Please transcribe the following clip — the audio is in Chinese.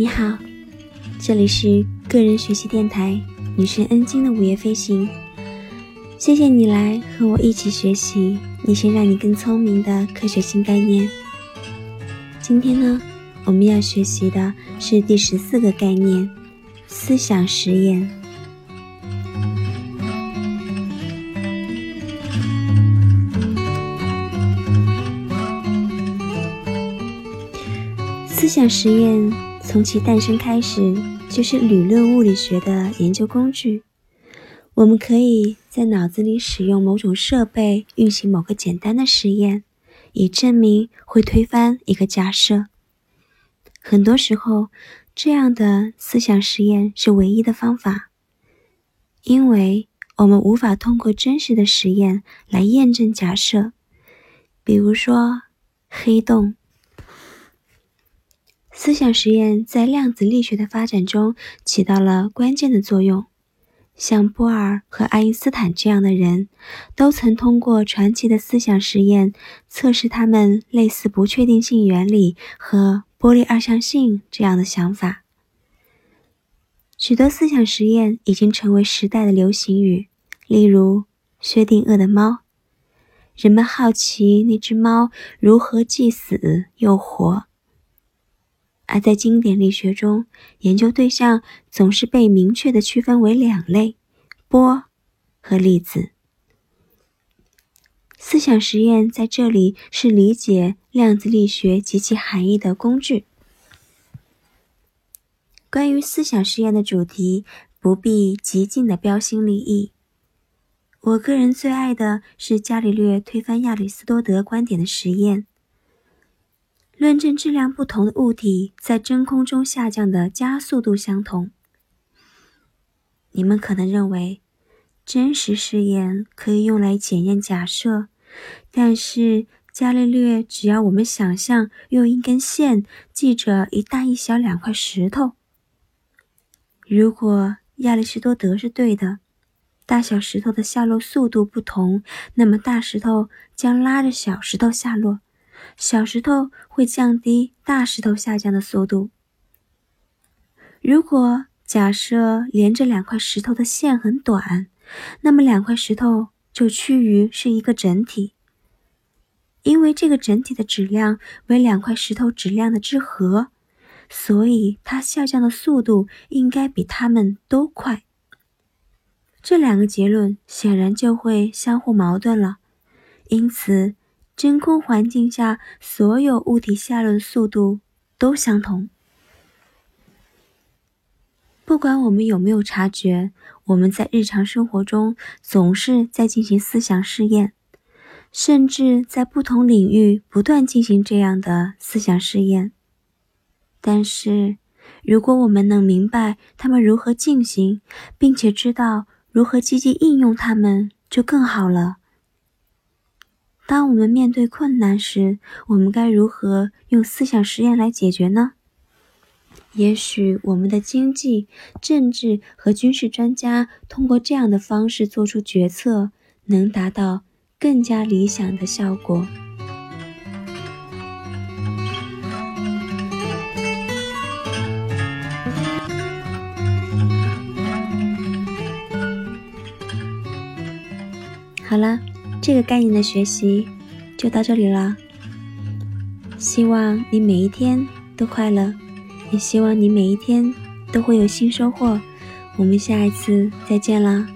你好，这里是个人学习电台女神恩晶的午夜飞行。谢谢你来和我一起学习那些让你更聪明的科学新概念。今天呢，我们要学习的是第十四个概念——思想实验。思想实验。从其诞生开始，就是理论物理学的研究工具。我们可以在脑子里使用某种设备运行某个简单的实验，以证明会推翻一个假设。很多时候，这样的思想实验是唯一的方法，因为我们无法通过真实的实验来验证假设，比如说黑洞。思想实验在量子力学的发展中起到了关键的作用。像波尔和爱因斯坦这样的人，都曾通过传奇的思想实验测试他们类似不确定性原理和波粒二象性这样的想法。许多思想实验已经成为时代的流行语，例如薛定谔的猫。人们好奇那只猫如何既死又活。而在经典力学中，研究对象总是被明确的区分为两类：波和粒子。思想实验在这里是理解量子力学及其含义的工具。关于思想实验的主题，不必极尽的标新立异。我个人最爱的是伽利略推翻亚里士多德观点的实验。论证质量不同的物体在真空中下降的加速度相同。你们可能认为，真实试验可以用来检验假设，但是伽利略只要我们想象用一根线系着一大一小两块石头。如果亚里士多德是对的，大小石头的下落速度不同，那么大石头将拉着小石头下落。小石头会降低大石头下降的速度。如果假设连着两块石头的线很短，那么两块石头就趋于是一个整体，因为这个整体的质量为两块石头质量的之和，所以它下降的速度应该比它们都快。这两个结论显然就会相互矛盾了，因此。真空环境下，所有物体下落的速度都相同。不管我们有没有察觉，我们在日常生活中总是在进行思想试验，甚至在不同领域不断进行这样的思想试验。但是，如果我们能明白它们如何进行，并且知道如何积极应用它们，就更好了。当我们面对困难时，我们该如何用思想实验来解决呢？也许我们的经济、政治和军事专家通过这样的方式做出决策，能达到更加理想的效果。好了。这个概念的学习就到这里了。希望你每一天都快乐，也希望你每一天都会有新收获。我们下一次再见了。